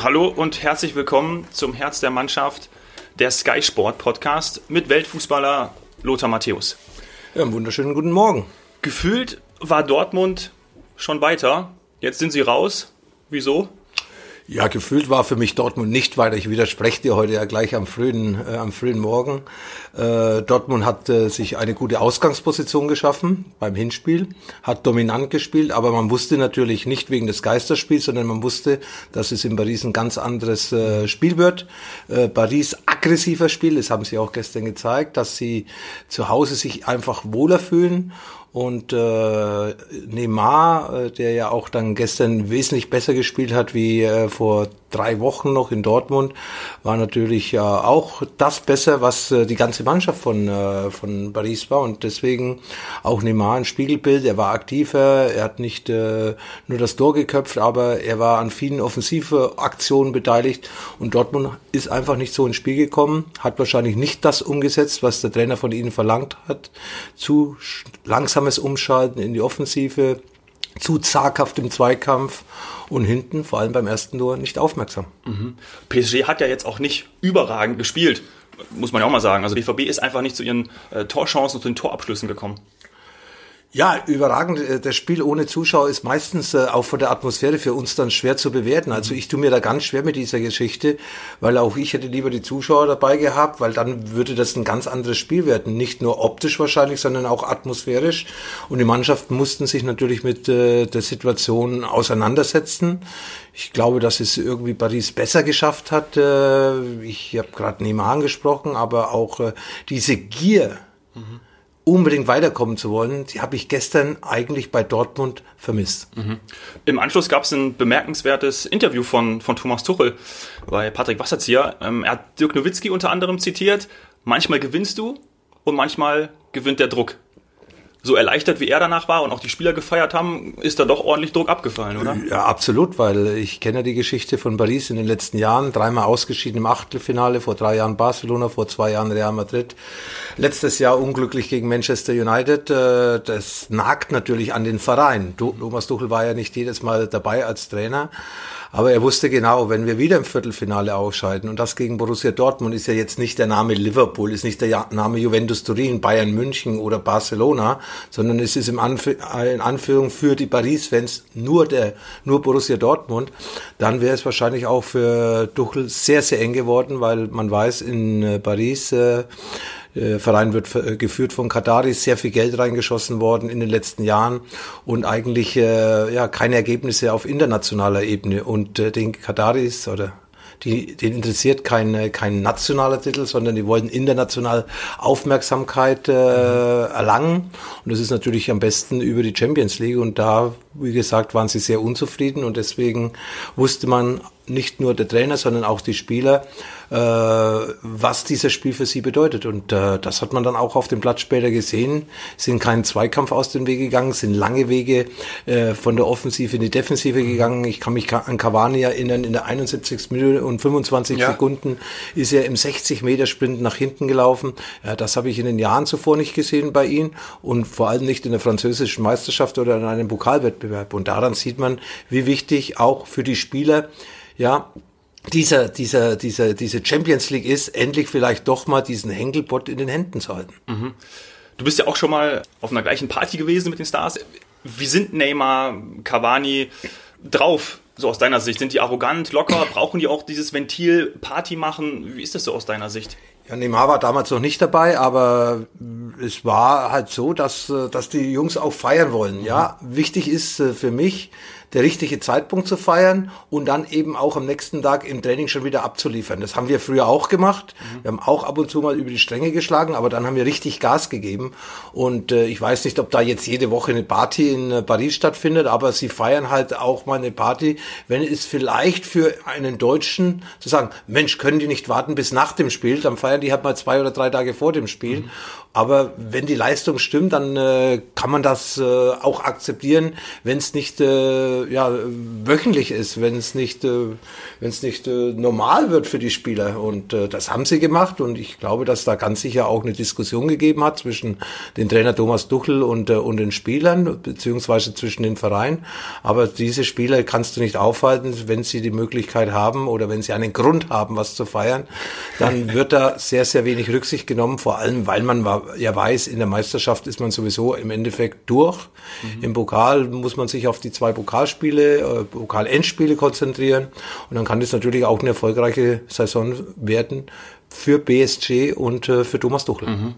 Hallo und herzlich willkommen zum Herz der Mannschaft der Sky Sport Podcast mit Weltfußballer Lothar Matthäus. Ja, einen wunderschönen guten Morgen. Gefühlt war Dortmund schon weiter. Jetzt sind sie raus. Wieso? Ja, gefühlt war für mich Dortmund nicht weiter. Ich widerspreche dir heute ja gleich am frühen, äh, am frühen Morgen. Äh, Dortmund hat äh, sich eine gute Ausgangsposition geschaffen beim Hinspiel, hat dominant gespielt, aber man wusste natürlich nicht wegen des Geisterspiels, sondern man wusste, dass es in Paris ein ganz anderes äh, Spiel wird. Äh, Paris aggressiver Spiel, das haben sie auch gestern gezeigt, dass sie zu Hause sich einfach wohler fühlen und äh, Neymar, äh, der ja auch dann gestern wesentlich besser gespielt hat wie äh, vor drei Wochen noch in Dortmund, war natürlich äh, auch das besser, was äh, die ganze Mannschaft von, äh, von Paris war. Und deswegen auch Neymar ein Spiegelbild. Er war aktiver, er hat nicht äh, nur das Tor geköpft, aber er war an vielen offensive Aktionen beteiligt. Und Dortmund ist einfach nicht so ins Spiel gekommen, hat wahrscheinlich nicht das umgesetzt, was der Trainer von ihnen verlangt hat. Zu langsames Umschalten in die Offensive zu zaghaft im Zweikampf und hinten, vor allem beim ersten Tor, nicht aufmerksam. Mhm. PSG hat ja jetzt auch nicht überragend gespielt, muss man ja auch mal sagen. Also BVB ist einfach nicht zu ihren äh, Torchancen und zu den Torabschlüssen gekommen. Ja, überragend. Äh, das Spiel ohne Zuschauer ist meistens äh, auch von der Atmosphäre für uns dann schwer zu bewerten. Also ich tue mir da ganz schwer mit dieser Geschichte, weil auch ich hätte lieber die Zuschauer dabei gehabt, weil dann würde das ein ganz anderes Spiel werden. Nicht nur optisch wahrscheinlich, sondern auch atmosphärisch. Und die Mannschaften mussten sich natürlich mit äh, der Situation auseinandersetzen. Ich glaube, dass es irgendwie Paris besser geschafft hat. ich habe gerade Neymar angesprochen, aber auch diese Gier. Mhm unbedingt weiterkommen zu wollen, die habe ich gestern eigentlich bei Dortmund vermisst. Mhm. Im Anschluss gab es ein bemerkenswertes Interview von, von Thomas Tuchel bei Patrick Wasserzieher. Ähm, er hat Dirk Nowitzki unter anderem zitiert, manchmal gewinnst du und manchmal gewinnt der Druck so erleichtert wie er danach war und auch die Spieler gefeiert haben, ist da doch ordentlich Druck abgefallen, oder? Ja, absolut, weil ich kenne die Geschichte von Paris in den letzten Jahren. Dreimal ausgeschieden im Achtelfinale, vor drei Jahren Barcelona, vor zwei Jahren Real Madrid. Letztes Jahr unglücklich gegen Manchester United. Äh, das nagt natürlich an den Verein. Thomas Tuchel war ja nicht jedes Mal dabei als Trainer. Aber er wusste genau, wenn wir wieder im Viertelfinale ausscheiden und das gegen Borussia Dortmund ist ja jetzt nicht der Name Liverpool, ist nicht der Name Juventus Turin, Bayern München oder Barcelona, sondern es ist im Anf in Anführung für die Paris-Fans nur der, nur Borussia Dortmund, dann wäre es wahrscheinlich auch für Duchel sehr, sehr eng geworden, weil man weiß, in äh, Paris äh, äh, Verein wird äh, geführt von Kataris, sehr viel Geld reingeschossen worden in den letzten Jahren und eigentlich äh, ja keine Ergebnisse auf internationaler Ebene. Und äh, den Kataris oder die, den interessiert kein, kein nationaler Titel, sondern die wollen international Aufmerksamkeit äh, erlangen. Und das ist natürlich am besten über die Champions League. Und da, wie gesagt, waren sie sehr unzufrieden. Und deswegen wusste man nicht nur der Trainer, sondern auch die Spieler, äh, was dieses Spiel für sie bedeutet. Und äh, das hat man dann auch auf dem Platz später gesehen. Sind keinen Zweikampf aus dem Weg gegangen, sind lange Wege äh, von der Offensive in die Defensive gegangen. Ich kann mich an Cavani erinnern, in der 71. Minute und 25 ja. Sekunden ist er im 60-Meter-Sprint nach hinten gelaufen. Ja, das habe ich in den Jahren zuvor nicht gesehen bei ihm und vor allem nicht in der französischen Meisterschaft oder in einem Pokalwettbewerb. Und daran sieht man, wie wichtig auch für die Spieler ja, dieser, dieser, dieser, diese Champions League ist, endlich vielleicht doch mal diesen Henkelpott in den Händen zu halten. Mhm. Du bist ja auch schon mal auf einer gleichen Party gewesen mit den Stars. Wie sind Neymar, Cavani drauf, so aus deiner Sicht? Sind die arrogant, locker? Brauchen die auch dieses Ventil Party machen? Wie ist das so aus deiner Sicht? Ja, Neymar war damals noch nicht dabei, aber es war halt so, dass, dass die Jungs auch feiern wollen. Ja, wichtig ist äh, für mich, der richtige Zeitpunkt zu feiern und dann eben auch am nächsten Tag im Training schon wieder abzuliefern. Das haben wir früher auch gemacht. Mhm. Wir haben auch ab und zu mal über die Stränge geschlagen, aber dann haben wir richtig Gas gegeben. Und äh, ich weiß nicht, ob da jetzt jede Woche eine Party in äh, Paris stattfindet, aber sie feiern halt auch mal eine Party, wenn es vielleicht für einen Deutschen zu sagen, Mensch, können die nicht warten bis nach dem Spiel, dann feiern die halt mal zwei oder drei Tage vor dem Spiel. Mhm. Aber wenn die Leistung stimmt, dann äh, kann man das äh, auch akzeptieren, wenn es nicht äh, ja, wöchentlich ist, wenn es nicht, äh, wenn es nicht äh, normal wird für die Spieler. Und äh, das haben sie gemacht. Und ich glaube, dass da ganz sicher auch eine Diskussion gegeben hat zwischen den Trainer Thomas Duchel und, äh, und den Spielern, beziehungsweise zwischen den Vereinen. Aber diese Spieler kannst du nicht aufhalten, wenn sie die Möglichkeit haben oder wenn sie einen Grund haben, was zu feiern. Dann wird da sehr, sehr wenig Rücksicht genommen, vor allem, weil man ja weiß, in der Meisterschaft ist man sowieso im Endeffekt durch. Mhm. Im Pokal muss man sich auf die zwei Pokalspiele, äh, Pokal-Endspiele konzentrieren. Und dann kann das natürlich auch eine erfolgreiche Saison werden für BSG und äh, für Thomas Tuchel. Mhm.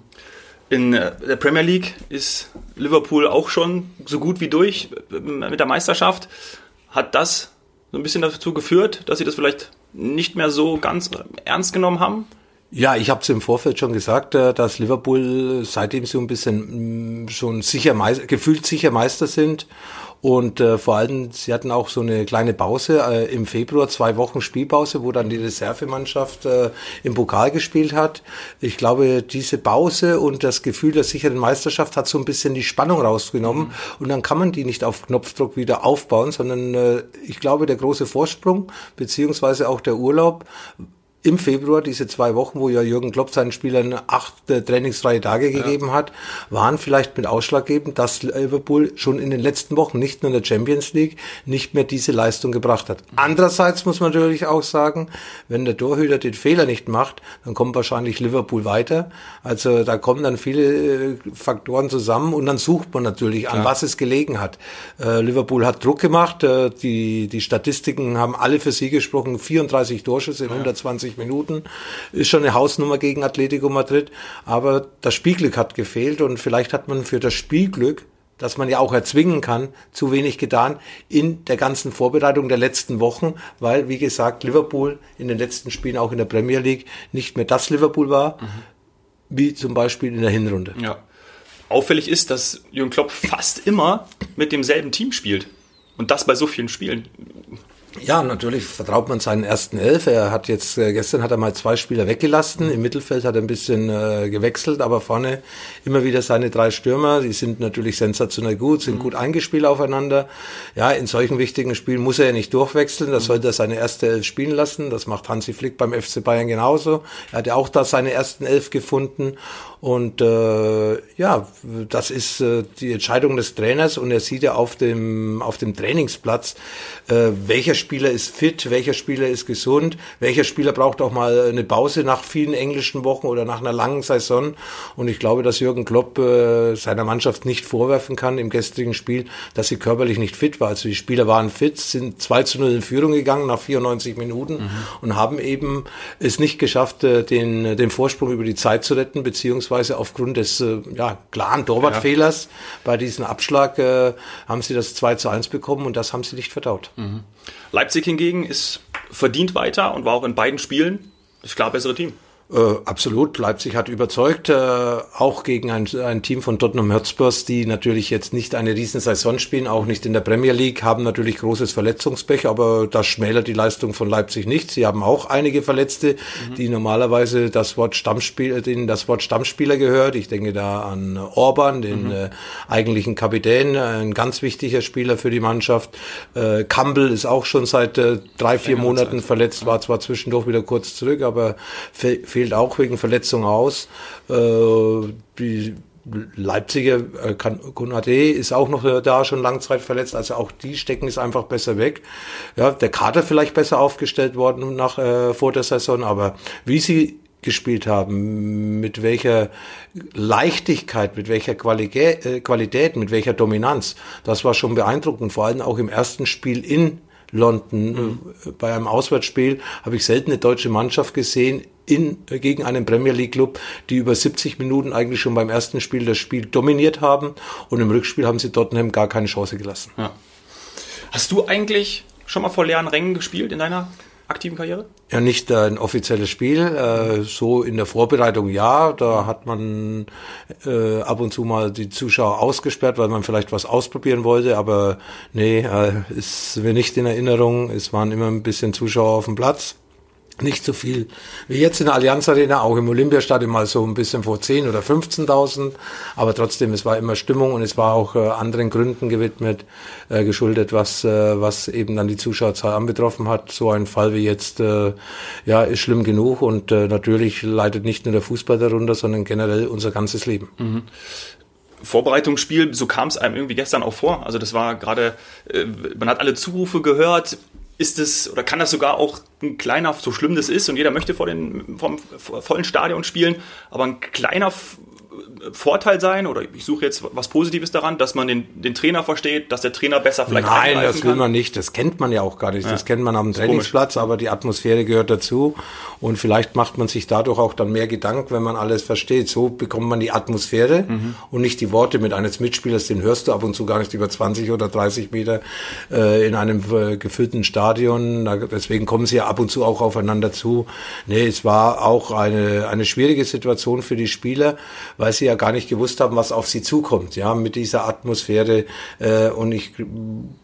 In äh, der Premier League ist Liverpool auch schon so gut wie durch mit der Meisterschaft. Hat das so ein bisschen dazu geführt, dass sie das vielleicht nicht mehr so ganz ernst genommen haben? Ja, ich habe es im Vorfeld schon gesagt, äh, dass Liverpool seitdem so ein bisschen mm, schon sicher gefühlt sicher Meister sind und äh, vor allem, sie hatten auch so eine kleine Pause äh, im Februar, zwei Wochen Spielpause, wo dann die Reservemannschaft äh, im Pokal gespielt hat. Ich glaube, diese Pause und das Gefühl der sicheren Meisterschaft hat so ein bisschen die Spannung rausgenommen. Mhm. Und dann kann man die nicht auf Knopfdruck wieder aufbauen, sondern äh, ich glaube, der große Vorsprung beziehungsweise auch der Urlaub im Februar, diese zwei Wochen, wo ja Jürgen Klopp seinen Spielern acht äh, trainingsfreie Tage ja. gegeben hat, waren vielleicht mit ausschlaggebend, dass Liverpool schon in den letzten Wochen, nicht nur in der Champions League, nicht mehr diese Leistung gebracht hat. Mhm. Andererseits muss man natürlich auch sagen, wenn der Torhüter den Fehler nicht macht, dann kommt wahrscheinlich Liverpool weiter. Also da kommen dann viele äh, Faktoren zusammen und dann sucht man natürlich, Klar. an was es gelegen hat. Äh, Liverpool hat Druck gemacht, die, die Statistiken haben alle für sie gesprochen, 34 Torschüsse in ja. 120 90 Minuten. Ist schon eine Hausnummer gegen Atletico Madrid. Aber das Spielglück hat gefehlt und vielleicht hat man für das Spielglück das man ja auch erzwingen kann, zu wenig getan in der ganzen Vorbereitung der letzten Wochen, weil, wie gesagt, Liverpool in den letzten Spielen auch in der Premier League nicht mehr das Liverpool war, mhm. wie zum Beispiel in der Hinrunde. Ja. Auffällig ist, dass Jürgen Klopp fast immer mit demselben Team spielt. Und das bei so vielen Spielen. Ja, natürlich vertraut man seinen ersten Elf. Er hat jetzt, äh, gestern hat er mal zwei Spieler weggelassen. Im Mittelfeld hat er ein bisschen äh, gewechselt, aber vorne immer wieder seine drei Stürmer. Die sind natürlich sensationell gut, sind mhm. gut eingespielt aufeinander. Ja, in solchen wichtigen Spielen muss er ja nicht durchwechseln. Da mhm. sollte er seine erste Elf spielen lassen. Das macht Hansi Flick beim FC Bayern genauso. Er hat ja auch da seine ersten Elf gefunden. Und äh, ja, das ist äh, die Entscheidung des Trainers und er sieht ja auf dem, auf dem Trainingsplatz, äh, welcher Spieler ist fit, welcher Spieler ist gesund, welcher Spieler braucht auch mal eine Pause nach vielen englischen Wochen oder nach einer langen Saison. Und ich glaube, dass Jürgen Klopp äh, seiner Mannschaft nicht vorwerfen kann im gestrigen Spiel, dass sie körperlich nicht fit war. Also die Spieler waren fit, sind 2 zu 0 in Führung gegangen nach 94 Minuten mhm. und haben eben es nicht geschafft, äh, den, den Vorsprung über die Zeit zu retten, beziehungsweise beziehungsweise aufgrund des äh, ja, klaren Torwartfehlers ja. bei diesem Abschlag äh, haben sie das 2 zu 1 bekommen und das haben sie nicht verdaut. Mhm. Leipzig hingegen ist verdient weiter und war auch in beiden Spielen das klar bessere Team. Äh, absolut. Leipzig hat überzeugt, äh, auch gegen ein, ein Team von Tottenham Hotspurs, die natürlich jetzt nicht eine riesen Saison spielen, auch nicht in der Premier League, haben natürlich großes Verletzungspech, aber das schmälert die Leistung von Leipzig nicht. Sie haben auch einige Verletzte, mhm. die normalerweise das Wort Stammspiel, denen das Wort Stammspieler gehört. Ich denke da an Orban, den mhm. äh, eigentlichen Kapitän, ein ganz wichtiger Spieler für die Mannschaft. Äh, Campbell ist auch schon seit äh, drei, vier Monaten Zeit. verletzt, war zwar zwischendurch wieder kurz zurück, aber fehlt auch wegen Verletzung aus. Äh, die Leipziger äh, Konate ist auch noch da, schon Langzeit verletzt. Also auch die stecken es einfach besser weg. Ja, der Kader vielleicht besser aufgestellt worden nach äh, vor der Saison, aber wie sie gespielt haben, mit welcher Leichtigkeit, mit welcher Qualität, äh, Qualität, mit welcher Dominanz, das war schon beeindruckend. Vor allem auch im ersten Spiel in London. Mhm. Bei einem Auswärtsspiel habe ich selten eine deutsche Mannschaft gesehen in, gegen einen Premier League Club, die über 70 Minuten eigentlich schon beim ersten Spiel das Spiel dominiert haben und im Rückspiel haben sie Tottenham gar keine Chance gelassen. Ja. Hast du eigentlich schon mal vor leeren Rängen gespielt in deiner aktiven Karriere? Ja, nicht ein offizielles Spiel. Äh, so in der Vorbereitung ja. Da hat man äh, ab und zu mal die Zuschauer ausgesperrt, weil man vielleicht was ausprobieren wollte. Aber nee, äh, ist mir nicht in Erinnerung. Es waren immer ein bisschen Zuschauer auf dem Platz. Nicht so viel wie jetzt in der Allianz Arena, auch im Olympiastadion mal so ein bisschen vor 10 oder 15.000, aber trotzdem, es war immer Stimmung und es war auch äh, anderen Gründen gewidmet, äh, geschuldet, was, äh, was eben dann die Zuschauerzahl anbetroffen hat. So ein Fall wie jetzt, äh, ja, ist schlimm genug und äh, natürlich leidet nicht nur der Fußball darunter, sondern generell unser ganzes Leben. Mhm. Vorbereitungsspiel, so kam es einem irgendwie gestern auch vor. Also das war gerade, äh, man hat alle Zurufe gehört, ist es oder kann das sogar auch ein kleiner, so schlimm das ist und jeder möchte vor den vom vollen Stadion spielen, aber ein kleiner Vorteil sein oder ich suche jetzt was Positives daran, dass man den, den Trainer versteht, dass der Trainer besser vielleicht Nein, das will kann. man nicht. Das kennt man ja auch gar nicht. Ja. Das kennt man am Trainingsplatz, aber die Atmosphäre gehört dazu und vielleicht macht man sich dadurch auch dann mehr Gedanken, wenn man alles versteht. So bekommt man die Atmosphäre mhm. und nicht die Worte mit eines Mitspielers, den hörst du ab und zu gar nicht über 20 oder 30 Meter äh, in einem äh, gefüllten Stadion. Da, deswegen kommen sie ja ab und zu auch aufeinander zu. Nee, es war auch eine, eine schwierige Situation für die Spieler, weil sie ja gar nicht gewusst haben, was auf sie zukommt, ja, mit dieser Atmosphäre. Äh, und ich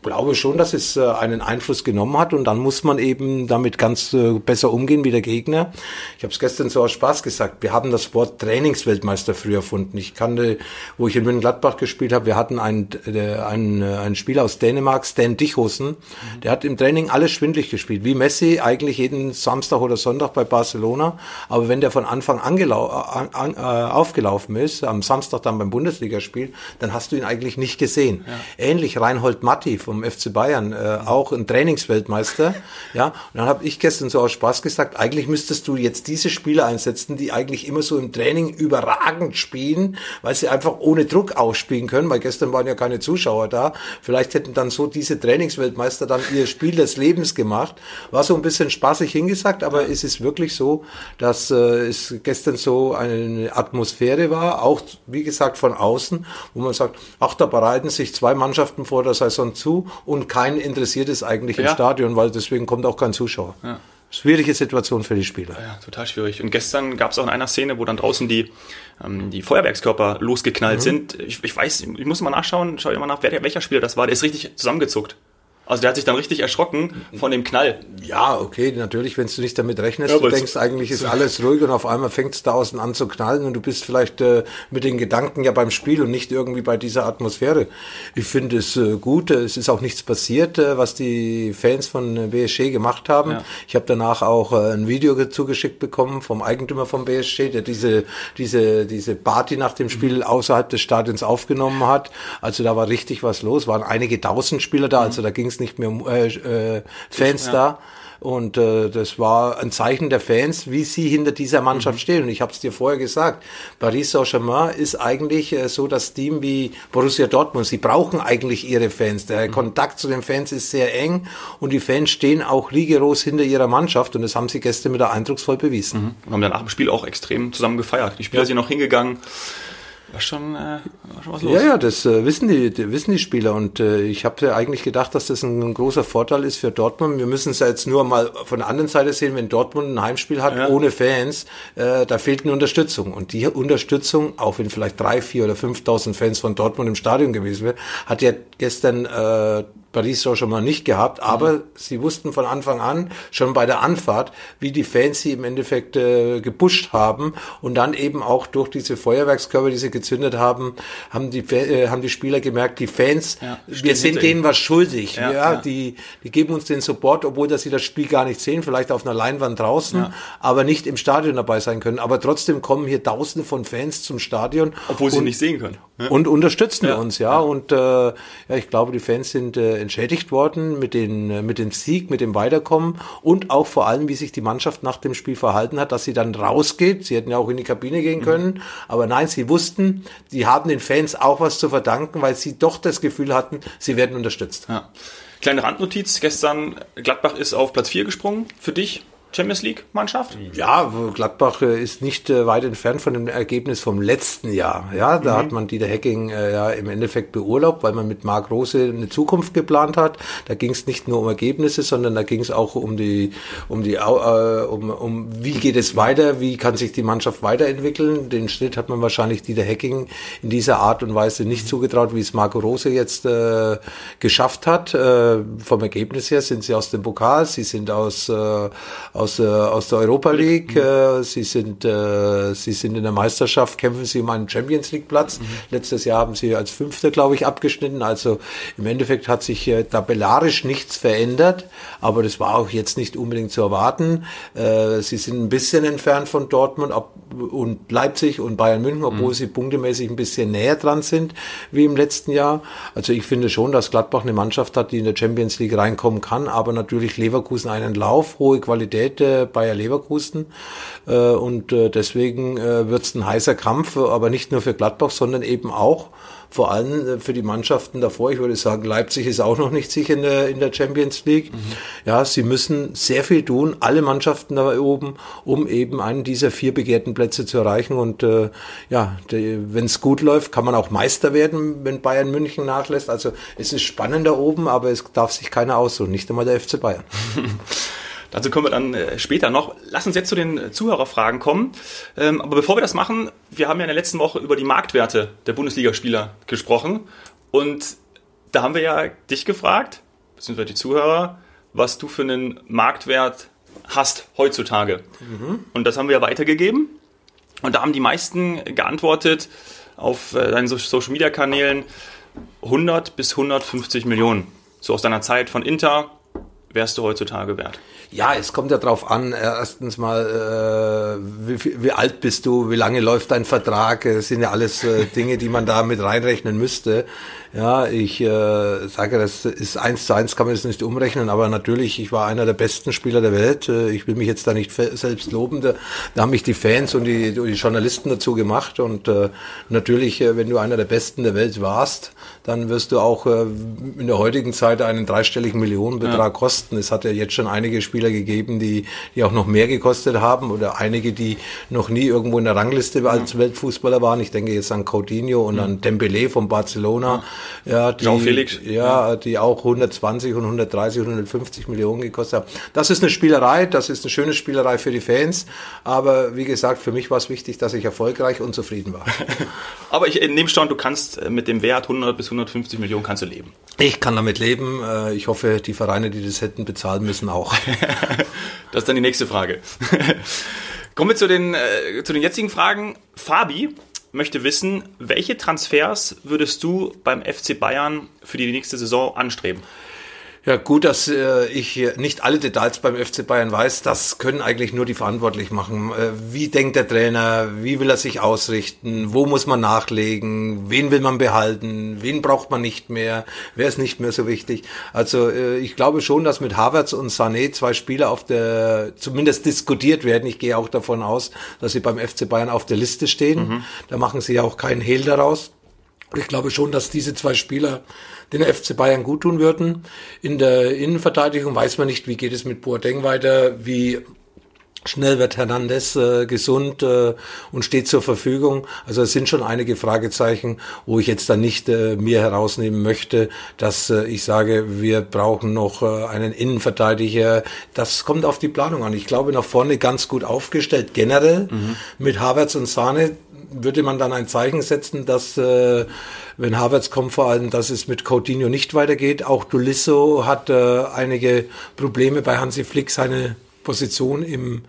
glaube schon, dass es äh, einen Einfluss genommen hat und dann muss man eben damit ganz äh, besser umgehen wie der Gegner. Ich habe es gestern so aus Spaß gesagt, wir haben das Wort Trainingsweltmeister früher erfunden. Ich kannte, wo ich in München-Gladbach gespielt habe, wir hatten einen, äh, einen, äh, einen Spieler aus Dänemark, Stan Dichosen, der hat im Training alles schwindlig gespielt, wie Messi eigentlich jeden Samstag oder Sonntag bei Barcelona. Aber wenn der von Anfang an, an, an äh, aufgelaufen ist, am Samstag dann beim Bundesligaspiel, dann hast du ihn eigentlich nicht gesehen. Ja. Ähnlich Reinhold Matti vom FC Bayern, äh, auch ein Trainingsweltmeister. ja, und dann habe ich gestern so aus Spaß gesagt, eigentlich müsstest du jetzt diese Spieler einsetzen, die eigentlich immer so im Training überragend spielen, weil sie einfach ohne Druck ausspielen können, weil gestern waren ja keine Zuschauer da. Vielleicht hätten dann so diese Trainingsweltmeister dann ihr Spiel des Lebens gemacht. War so ein bisschen spaßig hingesagt, aber ja. es ist wirklich so, dass äh, es gestern so eine Atmosphäre war, auch wie gesagt von außen, wo man sagt, ach, da bereiten sich zwei Mannschaften vor der Saison zu und keinen interessiert es eigentlich ja. im Stadion, weil deswegen kommt auch kein Zuschauer. Ja. Schwierige Situation für die Spieler. Ja, total schwierig. Und gestern gab es auch in einer Szene, wo dann draußen die, ähm, die Feuerwerkskörper losgeknallt mhm. sind. Ich, ich weiß, ich muss mal nachschauen, schau dir mal nach, wer, welcher Spieler das war. Der ist richtig zusammengezuckt. Also der hat sich dann richtig erschrocken von dem Knall. Ja, okay, natürlich, wenn du nicht damit rechnest, ja, du denkst eigentlich ist alles ruhig und auf einmal fängt es da außen an zu knallen und du bist vielleicht äh, mit den Gedanken ja beim Spiel und nicht irgendwie bei dieser Atmosphäre. Ich finde es äh, gut, es ist auch nichts passiert, äh, was die Fans von BSG gemacht haben. Ja. Ich habe danach auch äh, ein Video zugeschickt bekommen vom Eigentümer vom BSG, der diese diese diese Party nach dem Spiel außerhalb des Stadions aufgenommen hat. Also da war richtig was los, waren einige tausend Spieler da, also da ging es es nicht mehr äh, äh, Fans ja. da. Und äh, das war ein Zeichen der Fans, wie sie hinter dieser Mannschaft mhm. stehen. Und ich habe es dir vorher gesagt, Paris Saint-Germain ist eigentlich äh, so das Team wie Borussia Dortmund. Sie brauchen eigentlich ihre Fans. Der mhm. Kontakt zu den Fans ist sehr eng und die Fans stehen auch rigoros hinter ihrer Mannschaft. Und das haben sie gestern wieder eindrucksvoll bewiesen. Mhm. Und haben dann nach dem Spiel auch extrem zusammen gefeiert. Die Spieler ja. sind noch hingegangen war schon, äh, war schon was los. Ja, ja, das äh, wissen die, die, wissen die Spieler und äh, ich habe ja eigentlich gedacht, dass das ein, ein, großer Vorteil ist für Dortmund. Wir müssen es ja jetzt nur mal von der anderen Seite sehen, wenn Dortmund ein Heimspiel hat ja. ohne Fans, äh, da fehlt eine Unterstützung und die Unterstützung, auch wenn vielleicht drei, vier oder 5.000 Fans von Dortmund im Stadion gewesen wäre, hat ja gestern äh, Paris schon mal nicht gehabt, aber mhm. sie wussten von Anfang an, schon bei der Anfahrt, wie die Fans sie im Endeffekt äh, gepusht haben und dann eben auch durch diese Feuerwerkskörper, die sie gezündet haben, haben die, äh, haben die Spieler gemerkt, die Fans, ja, wir sind denen was schuldig. Ja, ja, Die, die geben uns den Support, obwohl dass sie das Spiel gar nicht sehen, vielleicht auf einer Leinwand draußen, ja. aber nicht im Stadion dabei sein können. Aber trotzdem kommen hier Tausende von Fans zum Stadion. Obwohl sie nicht sehen können. Und unterstützen uns, ja. Und äh, ja, ich glaube, die Fans sind äh, entschädigt worden mit, den, mit dem Sieg, mit dem Weiterkommen und auch vor allem, wie sich die Mannschaft nach dem Spiel verhalten hat, dass sie dann rausgeht. Sie hätten ja auch in die Kabine gehen mhm. können, mhm. aber nein, sie wussten, die haben den Fans auch was zu verdanken, weil sie doch das Gefühl hatten, sie werden unterstützt. Ja. Kleine Randnotiz, gestern Gladbach ist auf Platz 4 gesprungen für dich. Champions League-Mannschaft? Ja, Gladbach äh, ist nicht äh, weit entfernt von dem Ergebnis vom letzten Jahr. Ja, da mhm. hat man Dieter Hecking äh, ja im Endeffekt beurlaubt, weil man mit Marc Rose eine Zukunft geplant hat. Da ging es nicht nur um Ergebnisse, sondern da ging es auch um die, um die, äh, um, um wie geht es weiter, wie kann sich die Mannschaft weiterentwickeln. Den Schritt hat man wahrscheinlich Dieter Hecking in dieser Art und Weise nicht mhm. zugetraut, wie es Marco Rose jetzt äh, geschafft hat. Äh, vom Ergebnis her sind sie aus dem Pokal, sie sind aus, äh, aus aus, äh, aus der Europa League. Mhm. Äh, sie sind, äh, sie sind in der Meisterschaft, kämpfen sie um einen Champions League Platz. Mhm. Letztes Jahr haben sie als Fünfter, glaube ich, abgeschnitten. Also im Endeffekt hat sich äh, tabellarisch nichts verändert, aber das war auch jetzt nicht unbedingt zu erwarten. Äh, sie sind ein bisschen entfernt von Dortmund ob, und Leipzig und Bayern München, obwohl mhm. sie punktemäßig ein bisschen näher dran sind wie im letzten Jahr. Also ich finde schon, dass Gladbach eine Mannschaft hat, die in der Champions League reinkommen kann, aber natürlich Leverkusen einen Lauf, hohe Qualität äh, Bayer Leverkusen äh, und äh, deswegen äh, wird es ein heißer Kampf, aber nicht nur für Gladbach, sondern eben auch vor allem äh, für die Mannschaften davor. Ich würde sagen, Leipzig ist auch noch nicht sicher in der, in der Champions League. Mhm. Ja, sie müssen sehr viel tun, alle Mannschaften da oben, um eben einen dieser vier begehrten Plätze zu erreichen. Und äh, ja, wenn es gut läuft, kann man auch Meister werden, wenn Bayern München nachlässt. Also es ist spannend da oben, aber es darf sich keiner aussuchen, nicht einmal der FC Bayern. Dazu kommen wir dann äh, später noch. Lass uns jetzt zu den Zuhörerfragen kommen. Ähm, aber bevor wir das machen, wir haben ja in der letzten Woche über die Marktwerte der Bundesligaspieler gesprochen. Und da haben wir ja dich gefragt, beziehungsweise die Zuhörer, was du für einen Marktwert hast heutzutage. Mhm. Und das haben wir ja weitergegeben. Und da haben die meisten geantwortet auf äh, deinen Social Media Kanälen 100 bis 150 Millionen. So aus deiner Zeit von Inter wärst du heutzutage wert. Ja, es kommt ja drauf an, erstens mal, äh, wie, wie, alt bist du, wie lange läuft dein Vertrag, das sind ja alles äh, Dinge, die man da mit reinrechnen müsste. Ja, ich äh, sage, das ist eins zu eins, kann man das nicht umrechnen, aber natürlich, ich war einer der besten Spieler der Welt. Äh, ich will mich jetzt da nicht selbst loben, da, da haben mich die Fans und die, die Journalisten dazu gemacht und äh, natürlich, äh, wenn du einer der besten der Welt warst, dann wirst du auch äh, in der heutigen Zeit einen dreistelligen Millionenbetrag ja. kosten. Es hat ja jetzt schon einige Spieler gegeben, die, die auch noch mehr gekostet haben oder einige, die noch nie irgendwo in der Rangliste als ja. Weltfußballer waren. Ich denke jetzt an Coutinho und ja. an Dembele von Barcelona. Ja, die, Jean Felix. Ja, die auch 120 und 130 und 150 Millionen gekostet haben. Das ist eine Spielerei, das ist eine schöne Spielerei für die Fans. Aber wie gesagt, für mich war es wichtig, dass ich erfolgreich und zufrieden war. aber ich nehme schon, du kannst äh, mit dem Wert 100 bis 150 Millionen kannst du leben. Ich kann damit leben. Äh, ich hoffe, die Vereine, die das hätten bezahlen müssen, auch. das ist dann die nächste Frage. Kommen wir zu den, äh, zu den jetzigen Fragen. Fabi möchte wissen, welche Transfers würdest du beim FC Bayern für die nächste Saison anstreben? Ja, gut, dass äh, ich nicht alle Details beim FC Bayern weiß. Das können eigentlich nur die verantwortlich machen. Äh, wie denkt der Trainer? Wie will er sich ausrichten? Wo muss man nachlegen? Wen will man behalten? Wen braucht man nicht mehr? Wer ist nicht mehr so wichtig? Also äh, ich glaube schon, dass mit Havertz und Sané zwei Spieler auf der, zumindest diskutiert werden. Ich gehe auch davon aus, dass sie beim FC Bayern auf der Liste stehen. Mhm. Da machen sie ja auch keinen Hehl daraus. Ich glaube schon, dass diese zwei Spieler den FC Bayern gut tun würden. In der Innenverteidigung weiß man nicht, wie geht es mit Boateng weiter, wie Schnell wird Hernandez äh, gesund äh, und steht zur Verfügung. Also es sind schon einige Fragezeichen, wo ich jetzt dann nicht äh, mir herausnehmen möchte, dass äh, ich sage, wir brauchen noch äh, einen Innenverteidiger. Das kommt auf die Planung an. Ich glaube, nach vorne ganz gut aufgestellt, generell mhm. mit Havertz und Sahne würde man dann ein Zeichen setzen, dass äh, wenn Havertz kommt, vor allem, dass es mit Coutinho nicht weitergeht. Auch Dulisso hat äh, einige Probleme bei Hansi Flick, seine Position im,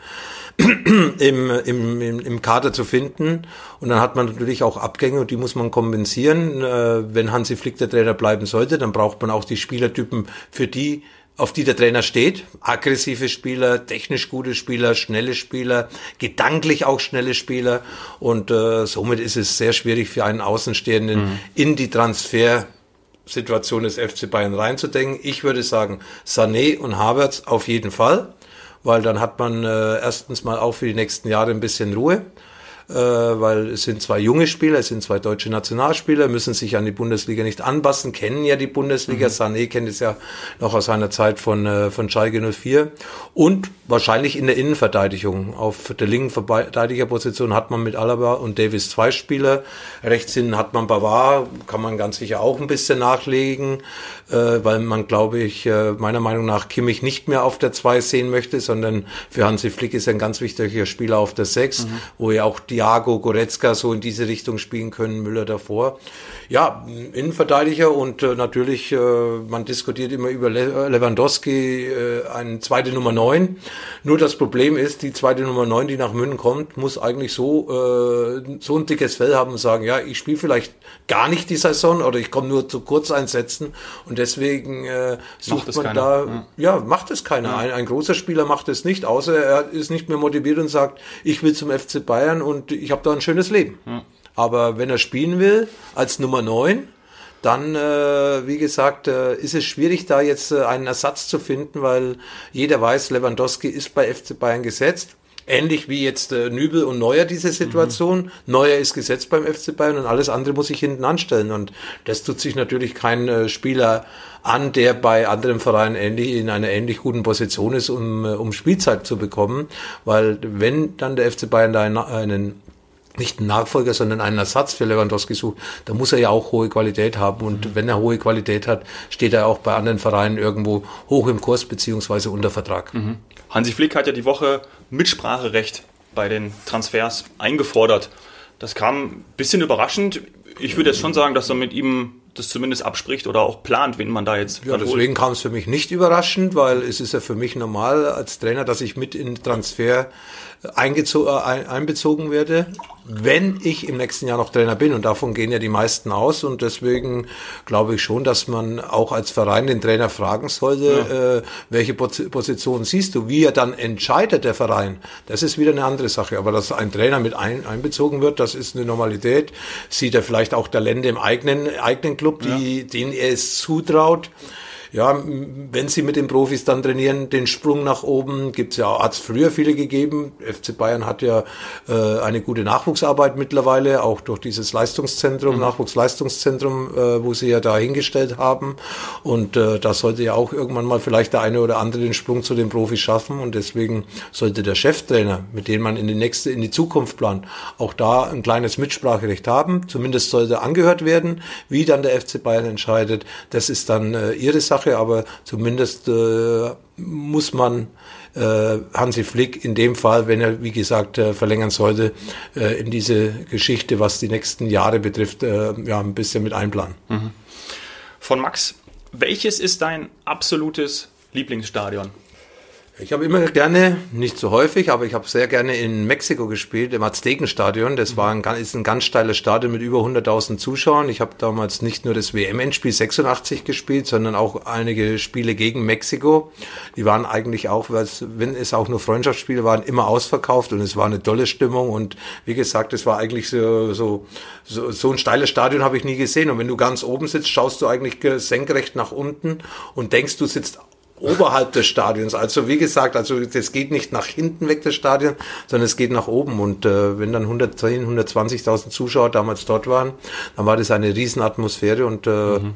im, im, im, im Kader zu finden. Und dann hat man natürlich auch Abgänge und die muss man kompensieren. Äh, wenn Hansi Flick der Trainer bleiben sollte, dann braucht man auch die Spielertypen, für die auf die der Trainer steht. Aggressive Spieler, technisch gute Spieler, schnelle Spieler, gedanklich auch schnelle Spieler. Und äh, somit ist es sehr schwierig für einen Außenstehenden mhm. in die Transfersituation des FC Bayern reinzudenken. Ich würde sagen, Sané und Havertz auf jeden Fall, weil dann hat man äh, erstens mal auch für die nächsten Jahre ein bisschen Ruhe äh, weil es sind zwei junge Spieler, es sind zwei deutsche Nationalspieler, müssen sich an die Bundesliga nicht anpassen, kennen ja die Bundesliga. Mhm. Sané kennt es ja noch aus seiner Zeit von, äh, von Schalke 04. Und wahrscheinlich in der Innenverteidigung. Auf der linken Verteidigerposition hat man mit Alaba und Davis zwei Spieler. Rechts hinten hat man Bavard, kann man ganz sicher auch ein bisschen nachlegen, äh, weil man, glaube ich, äh, meiner Meinung nach Kimmich nicht mehr auf der 2 sehen möchte, sondern für Hansi Flick ist er ein ganz wichtiger Spieler auf der 6, mhm. wo ja auch die Thiago, Goretzka so in diese Richtung spielen können, Müller davor. Ja, Innenverteidiger und äh, natürlich, äh, man diskutiert immer über Le Lewandowski, äh, eine zweite Nummer neun. Nur das Problem ist, die zweite Nummer neun, die nach München kommt, muss eigentlich so, äh, so ein dickes Fell haben und sagen, ja, ich spiele vielleicht gar nicht die Saison oder ich komme nur zu Kurzeinsätzen und deswegen äh, sucht man keiner. da, ja. ja. macht es keiner. Ja. Ein, ein großer Spieler macht es nicht, außer er ist nicht mehr motiviert und sagt, ich will zum FC Bayern und ich habe da ein schönes Leben. Ja. Aber wenn er spielen will als Nummer 9, dann, äh, wie gesagt, äh, ist es schwierig, da jetzt äh, einen Ersatz zu finden, weil jeder weiß, Lewandowski ist bei FC Bayern gesetzt. Ähnlich wie jetzt äh, Nübel und Neuer diese Situation. Mhm. Neuer ist gesetzt beim FC Bayern und alles andere muss sich hinten anstellen. Und das tut sich natürlich kein äh, Spieler an, der bei anderen Vereinen ähnlich, in einer ähnlich guten Position ist, um, äh, um Spielzeit zu bekommen. Weil wenn dann der FC Bayern da einen, einen nicht einen Nachfolger, sondern einen Ersatz für Lewandowski sucht, da muss er ja auch hohe Qualität haben. Und mhm. wenn er hohe Qualität hat, steht er auch bei anderen Vereinen irgendwo hoch im Kurs beziehungsweise unter Vertrag. Mhm. Hansi Flick hat ja die Woche Mitspracherecht bei den Transfers eingefordert. Das kam ein bisschen überraschend. Ich würde jetzt schon sagen, dass er mit ihm das zumindest abspricht oder auch plant, wen man da jetzt. Ja, deswegen kam es für mich nicht überraschend, weil es ist ja für mich normal als Trainer, dass ich mit in Transfer einbezogen werde, wenn ich im nächsten Jahr noch Trainer bin. Und davon gehen ja die meisten aus. Und deswegen glaube ich schon, dass man auch als Verein den Trainer fragen sollte, ja. äh, welche Position siehst du, wie er dann entscheidet, der Verein. Das ist wieder eine andere Sache. Aber dass ein Trainer mit ein, einbezogen wird, das ist eine Normalität. Sieht er vielleicht auch Talente im eigenen, eigenen Club, die, ja. denen er es zutraut ja, wenn sie mit den Profis dann trainieren, den Sprung nach oben, gibt's ja, hat's früher viele gegeben. FC Bayern hat ja äh, eine gute Nachwuchsarbeit mittlerweile, auch durch dieses Leistungszentrum, mhm. Nachwuchsleistungszentrum, äh, wo sie ja da hingestellt haben. Und äh, da sollte ja auch irgendwann mal vielleicht der eine oder andere den Sprung zu den Profis schaffen. Und deswegen sollte der Cheftrainer, mit dem man in die nächste, in die Zukunft plant, auch da ein kleines Mitspracherecht haben. Zumindest sollte angehört werden, wie dann der FC Bayern entscheidet. Das ist dann äh, ihre Sache. Sache, aber zumindest äh, muss man äh, Hansi Flick in dem Fall, wenn er, wie gesagt, äh, verlängern sollte, äh, in diese Geschichte, was die nächsten Jahre betrifft, äh, ja, ein bisschen mit einplanen. Mhm. Von Max, welches ist dein absolutes Lieblingsstadion? Ich habe immer gerne, nicht so häufig, aber ich habe sehr gerne in Mexiko gespielt, im Aztekenstadion. Das war ein, ist ein ganz steiles Stadion mit über 100.000 Zuschauern. Ich habe damals nicht nur das WM-Endspiel 86 gespielt, sondern auch einige Spiele gegen Mexiko. Die waren eigentlich auch, wenn es auch nur Freundschaftsspiele waren, immer ausverkauft und es war eine tolle Stimmung. Und wie gesagt, es war eigentlich so, so, so, so ein steiles Stadion habe ich nie gesehen. Und wenn du ganz oben sitzt, schaust du eigentlich senkrecht nach unten und denkst, du sitzt oberhalb des Stadions. Also wie gesagt, also das geht nicht nach hinten weg des Stadion, sondern es geht nach oben. Und äh, wenn dann 110, 120.000 Zuschauer damals dort waren, dann war das eine Riesenatmosphäre und äh, mhm.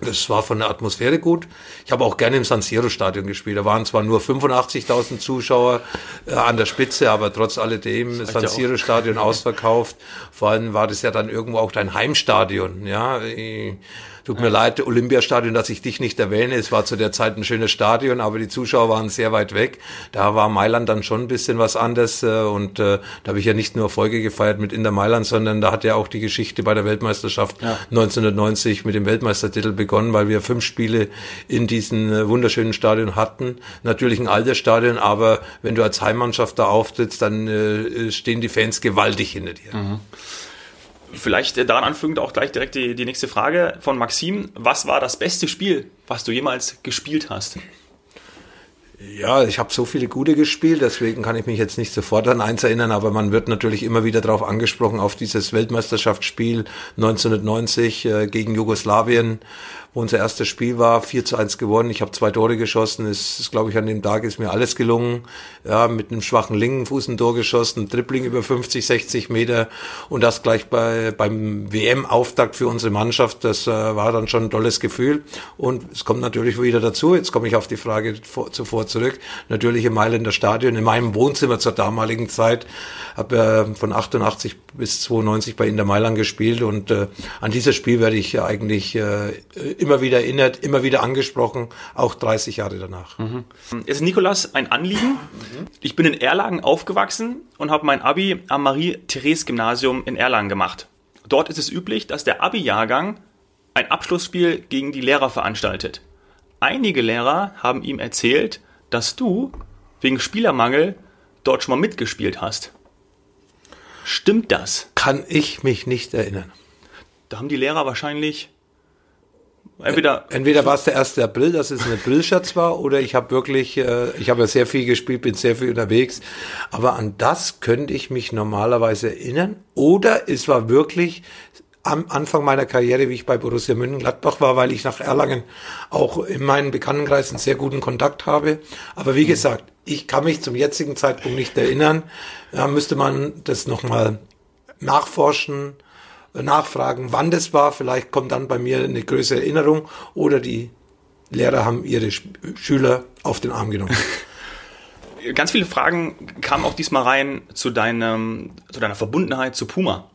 Das war von der Atmosphäre gut. Ich habe auch gerne im San Siro Stadion gespielt. Da waren zwar nur 85.000 Zuschauer äh, an der Spitze, aber trotz alledem das San Siro Stadion ausverkauft. Vor allem war das ja dann irgendwo auch dein Heimstadion. Ja, ich, Tut mir leid, Olympiastadion, dass ich dich nicht erwähne. Es war zu der Zeit ein schönes Stadion, aber die Zuschauer waren sehr weit weg. Da war Mailand dann schon ein bisschen was anderes. Äh, und äh, da habe ich ja nicht nur Erfolge gefeiert mit Inter Mailand, sondern da hat ja auch die Geschichte bei der Weltmeisterschaft ja. 1990 mit dem Weltmeistertitel begonnen, weil wir fünf Spiele in diesem äh, wunderschönen Stadion hatten. Natürlich ein altes Stadion, aber wenn du als Heimmannschaft da auftrittst, dann äh, stehen die Fans gewaltig hinter dir. Mhm. Vielleicht daran anfügend auch gleich direkt die, die nächste Frage von Maxim. Was war das beste Spiel, was du jemals gespielt hast? Ja, ich habe so viele gute gespielt, deswegen kann ich mich jetzt nicht sofort an eins erinnern, aber man wird natürlich immer wieder darauf angesprochen, auf dieses Weltmeisterschaftsspiel 1990 äh, gegen Jugoslawien, wo unser erstes Spiel war, 4 zu 1 gewonnen. Ich habe zwei Tore geschossen. Es ist, glaube ich, an dem Tag ist mir alles gelungen. Ja, mit einem schwachen linken Fuß ein Tor geschossen, Dribbling über 50, 60 Meter und das gleich bei, beim WM-Auftakt für unsere Mannschaft. Das äh, war dann schon ein tolles Gefühl. Und es kommt natürlich wieder dazu. Jetzt komme ich auf die Frage vor, zuvor zurück. Natürlich im Mailänder Stadion, in meinem Wohnzimmer zur damaligen Zeit. Habe ja von 88 bis 92 bei Inter Mailand gespielt und äh, an dieses Spiel werde ich eigentlich äh, immer wieder erinnert, immer wieder angesprochen, auch 30 Jahre danach. Mhm. Ist Nikolas ein Anliegen? Mhm. Ich bin in Erlangen aufgewachsen und habe mein Abi am Marie-Therese-Gymnasium in Erlangen gemacht. Dort ist es üblich, dass der Abi-Jahrgang ein Abschlussspiel gegen die Lehrer veranstaltet. Einige Lehrer haben ihm erzählt, dass du wegen Spielermangel dort schon mal mitgespielt hast. Stimmt das? Kann ich mich nicht erinnern. Da haben die Lehrer wahrscheinlich entweder entweder war es der 1. April, dass es ein Aprilscherz war, oder ich habe wirklich, äh, ich habe ja sehr viel gespielt, bin sehr viel unterwegs, aber an das könnte ich mich normalerweise erinnern. Oder es war wirklich am Anfang meiner Karriere, wie ich bei Borussia Mönchengladbach war, weil ich nach Erlangen auch in meinen Bekanntenkreisen sehr guten Kontakt habe. Aber wie gesagt, ich kann mich zum jetzigen Zeitpunkt nicht erinnern. Da müsste man das nochmal nachforschen, nachfragen, wann das war. Vielleicht kommt dann bei mir eine größere Erinnerung oder die Lehrer haben ihre Schüler auf den Arm genommen. Ganz viele Fragen kamen auch diesmal rein zu, deinem, zu deiner Verbundenheit zu Puma.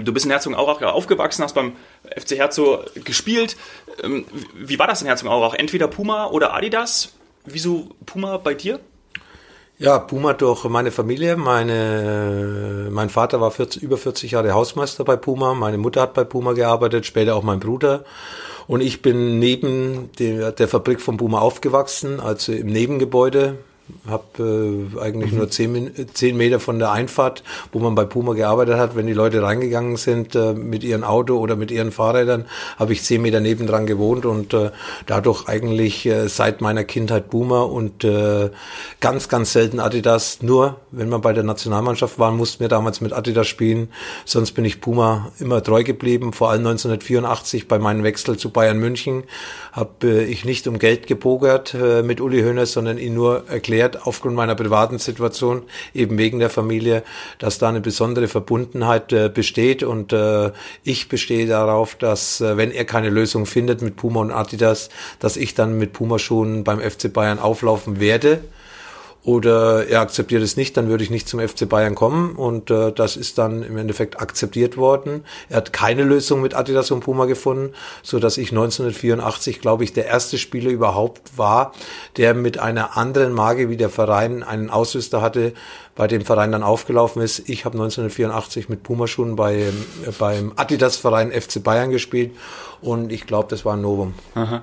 Du bist in Herzogenaurach aufgewachsen, hast beim FC Herzog gespielt. Ähm, wie war das in Herzogenaurach? Entweder Puma oder Adidas? Wieso Puma bei dir? Ja, Puma durch meine Familie. Meine, mein Vater war 40, über 40 Jahre Hausmeister bei Puma. Meine Mutter hat bei Puma gearbeitet, später auch mein Bruder. Und ich bin neben der, der Fabrik von Puma aufgewachsen, also im Nebengebäude habe äh, eigentlich mhm. nur zehn, zehn Meter von der Einfahrt, wo man bei Puma gearbeitet hat. Wenn die Leute reingegangen sind äh, mit ihrem Auto oder mit ihren Fahrrädern, habe ich zehn Meter nebendran gewohnt und äh, dadurch eigentlich äh, seit meiner Kindheit Puma und äh, ganz, ganz selten Adidas. Nur wenn man bei der Nationalmannschaft war, mussten wir damals mit Adidas spielen. Sonst bin ich Puma immer treu geblieben. Vor allem 1984 bei meinem Wechsel zu Bayern München habe äh, ich nicht um Geld gebogert äh, mit Uli Hoeneß, sondern ihn nur erklärt, erklärt, aufgrund meiner privaten Situation, eben wegen der Familie, dass da eine besondere Verbundenheit äh, besteht. Und äh, ich bestehe darauf, dass äh, wenn er keine Lösung findet mit Puma und Adidas, dass ich dann mit Puma-Schuhen beim FC Bayern auflaufen werde oder er akzeptiert es nicht, dann würde ich nicht zum FC Bayern kommen und äh, das ist dann im Endeffekt akzeptiert worden. Er hat keine Lösung mit Adidas und Puma gefunden, so dass ich 1984, glaube ich, der erste Spieler überhaupt war, der mit einer anderen Marke wie der Verein einen Ausrüster hatte, bei dem Verein dann aufgelaufen ist. Ich habe 1984 mit Pumaschuhen bei, äh, beim Adidas-Verein FC Bayern gespielt und ich glaube, das war ein Novum. Aha.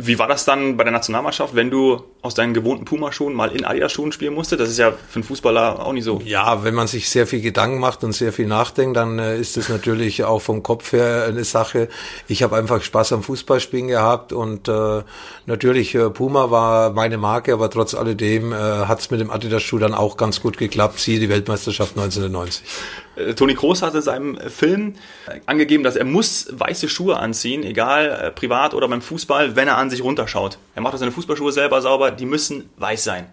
Wie war das dann bei der Nationalmannschaft, wenn du aus deinen gewohnten Puma-Schuhen mal in Adidas-Schuhen spielen musstest? Das ist ja für einen Fußballer auch nicht so. Ja, wenn man sich sehr viel Gedanken macht und sehr viel nachdenkt, dann äh, ist das natürlich auch vom Kopf her eine Sache. Ich habe einfach Spaß am Fußballspielen gehabt und äh, natürlich äh, Puma war meine Marke, aber trotz alledem äh, hat es mit dem Adidas-Schuh dann auch ganz gut geklappt. Siehe die Weltmeisterschaft 1990. Äh, Toni Kroos hat in seinem Film angegeben, dass er muss weiße Schuhe anziehen, egal äh, privat oder beim Fußball, wenn er an sich runterschaut. Er macht seine Fußballschuhe selber sauber, die müssen weiß sein.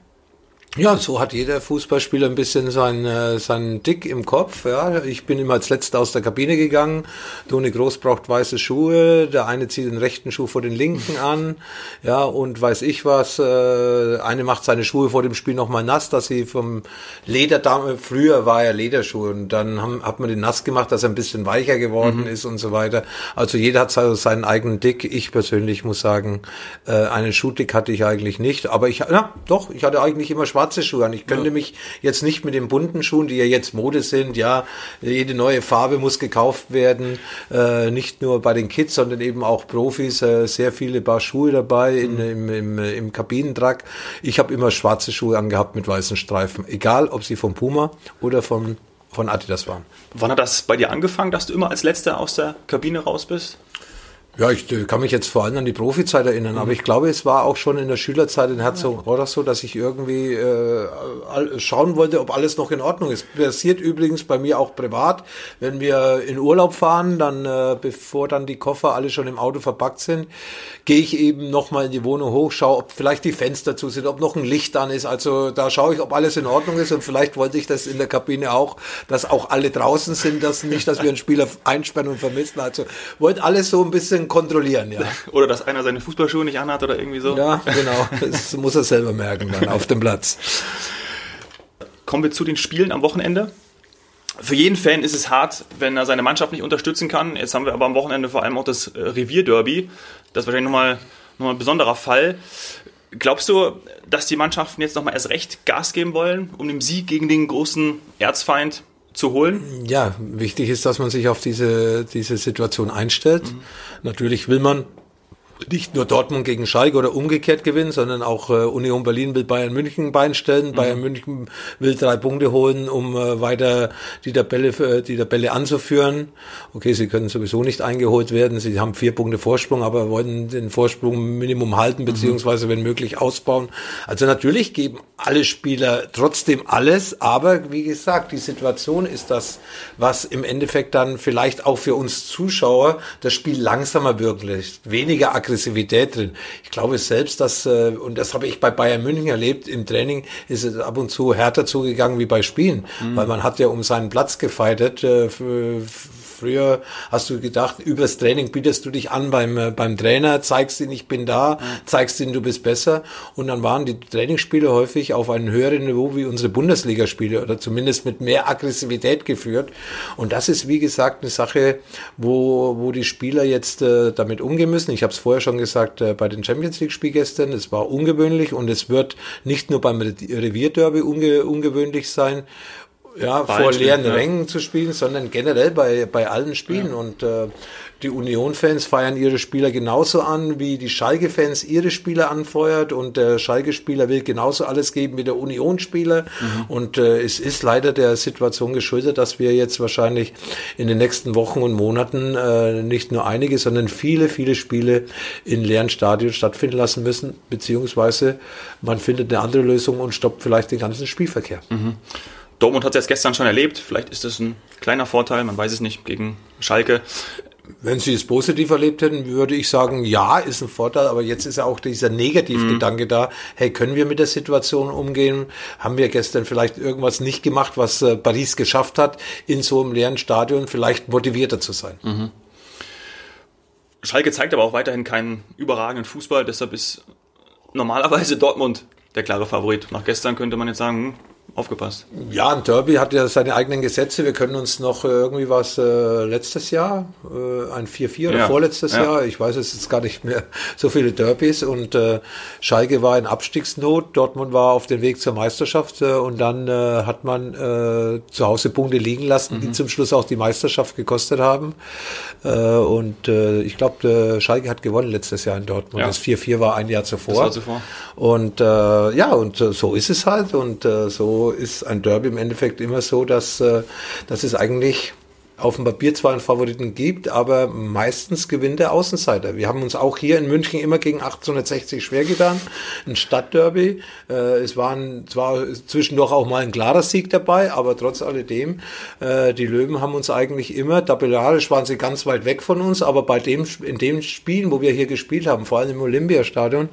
Ja, so hat jeder Fußballspieler ein bisschen seinen, äh, seinen Dick im Kopf. Ja, ich bin immer als Letzter aus der Kabine gegangen. Toni Groß braucht weiße Schuhe. Der eine zieht den rechten Schuh vor den linken an. Ja, und weiß ich was. Äh, eine macht seine Schuhe vor dem Spiel nochmal nass, dass sie vom Lederdame, früher war er Lederschuhe und dann haben, hat man den nass gemacht, dass er ein bisschen weicher geworden mhm. ist und so weiter. Also jeder hat also seinen eigenen Dick. Ich persönlich muss sagen, äh, einen Schuhdick hatte ich eigentlich nicht. Aber ich, ja, doch, ich hatte eigentlich immer schwarze Schuhe an. Ich könnte ja. mich jetzt nicht mit den bunten Schuhen, die ja jetzt Mode sind, ja, jede neue Farbe muss gekauft werden, äh, nicht nur bei den Kids, sondern eben auch Profis, äh, sehr viele Paar Schuhe dabei in, mhm. im, im, im Kabinentrack. Ich habe immer schwarze Schuhe angehabt mit weißen Streifen, egal ob sie vom Puma oder von von Adidas waren. Wann hat das bei dir angefangen, dass du immer als Letzter aus der Kabine raus bist? Ja, ich äh, kann mich jetzt vor allem an die Profizeit erinnern, mhm. aber ich glaube, es war auch schon in der Schülerzeit in Herzogenaurach so, dass ich irgendwie äh, schauen wollte, ob alles noch in Ordnung ist. Passiert übrigens bei mir auch privat, wenn wir in Urlaub fahren, dann äh, bevor dann die Koffer alle schon im Auto verpackt sind, gehe ich eben nochmal in die Wohnung hoch, schaue, ob vielleicht die Fenster zu sind, ob noch ein Licht an ist. Also da schaue ich, ob alles in Ordnung ist und vielleicht wollte ich das in der Kabine auch, dass auch alle draußen sind, dass nicht, dass wir einen Spieler einsperren und vermissen. Also wollte alles so ein bisschen bisschen kontrollieren, ja. Oder dass einer seine Fußballschuhe nicht anhat oder irgendwie so. Ja, genau. Das muss er selber merken dann auf dem Platz. Kommen wir zu den Spielen am Wochenende. Für jeden Fan ist es hart, wenn er seine Mannschaft nicht unterstützen kann. Jetzt haben wir aber am Wochenende vor allem auch das äh, Revierderby. Das ist wahrscheinlich nochmal noch mal ein besonderer Fall. Glaubst du, dass die Mannschaften jetzt nochmal erst recht Gas geben wollen, um den Sieg gegen den großen Erzfeind zu holen? Ja, wichtig ist, dass man sich auf diese, diese Situation einstellt. Mhm. Natürlich will man nicht nur Dortmund gegen Schalke oder umgekehrt gewinnen, sondern auch äh, Union Berlin will Bayern München beinstellen. Mhm. Bayern München will drei Punkte holen, um äh, weiter die Tabelle, äh, die Tabelle anzuführen. Okay, sie können sowieso nicht eingeholt werden. Sie haben vier Punkte Vorsprung, aber wollen den Vorsprung Minimum halten, mhm. beziehungsweise wenn möglich ausbauen. Also natürlich geben alle Spieler trotzdem alles, aber wie gesagt, die Situation ist das, was im Endeffekt dann vielleicht auch für uns Zuschauer das Spiel langsamer wirken lässt. Weniger Aggressivität drin. Ich glaube selbst, dass, äh, und das habe ich bei Bayern München erlebt, im Training ist es ab und zu härter zugegangen wie bei Spielen, mhm. weil man hat ja um seinen Platz gefeitet. Äh, für, Früher hast du gedacht, übers Training bietest du dich an beim, äh, beim Trainer, zeigst ihn, ich bin da, zeigst ihn, du bist besser. Und dann waren die Trainingsspiele häufig auf einem höheren Niveau wie unsere Bundesligaspiele oder zumindest mit mehr Aggressivität geführt. Und das ist, wie gesagt, eine Sache, wo, wo die Spieler jetzt äh, damit umgehen müssen. Ich habe es vorher schon gesagt äh, bei den Champions League-Spiel gestern. Es war ungewöhnlich und es wird nicht nur beim Revierderby unge ungewöhnlich sein ja, vor leeren ja. Rängen zu spielen, sondern generell bei, bei allen Spielen. Ja. Und äh, die Union-Fans feiern ihre Spieler genauso an, wie die Schalke-Fans ihre Spieler anfeuert. Und der Schalke-Spieler will genauso alles geben wie der Union-Spieler. Mhm. Und äh, es ist leider der Situation geschuldet, dass wir jetzt wahrscheinlich in den nächsten Wochen und Monaten äh, nicht nur einige, sondern viele, viele Spiele in leeren Stadien stattfinden lassen müssen. Beziehungsweise man findet eine andere Lösung und stoppt vielleicht den ganzen Spielverkehr. Mhm. Dortmund hat es jetzt gestern schon erlebt. Vielleicht ist das ein kleiner Vorteil, man weiß es nicht, gegen Schalke. Wenn Sie es positiv erlebt hätten, würde ich sagen, ja, ist ein Vorteil, aber jetzt ist ja auch dieser Negativgedanke mhm. da. Hey, können wir mit der Situation umgehen? Haben wir gestern vielleicht irgendwas nicht gemacht, was äh, Paris geschafft hat, in so einem leeren Stadion vielleicht motivierter zu sein? Mhm. Schalke zeigt aber auch weiterhin keinen überragenden Fußball, deshalb ist normalerweise Dortmund der klare Favorit. Nach gestern könnte man jetzt sagen, hm, aufgepasst. Ja, ein Derby hat ja seine eigenen Gesetze. Wir können uns noch äh, irgendwie was äh, letztes Jahr, äh, ein 4-4 oder ja. vorletztes ja. Jahr, ich weiß es jetzt gar nicht mehr, so viele Derbys und äh, Schalke war in Abstiegsnot, Dortmund war auf dem Weg zur Meisterschaft äh, und dann äh, hat man äh, zu Hause Punkte liegen lassen, mhm. die zum Schluss auch die Meisterschaft gekostet haben. Äh, und äh, ich glaube, Schalke hat gewonnen letztes Jahr in Dortmund. Ja. Das 4-4 war ein Jahr zuvor. Das war zuvor. Und äh, ja, und äh, so ist es halt und äh, so ist ein Derby im Endeffekt immer so, dass, äh, dass es eigentlich auf dem Papier zwar einen Favoriten gibt, aber meistens gewinnt der Außenseiter. Wir haben uns auch hier in München immer gegen 1860 schwer getan. Ein Stadtderby. Äh, es waren zwar zwischendurch auch mal ein klarer Sieg dabei, aber trotz alledem, äh, die Löwen haben uns eigentlich immer, tabellarisch waren sie ganz weit weg von uns, aber bei dem, in dem Spielen, wo wir hier gespielt haben, vor allem im Olympiastadion,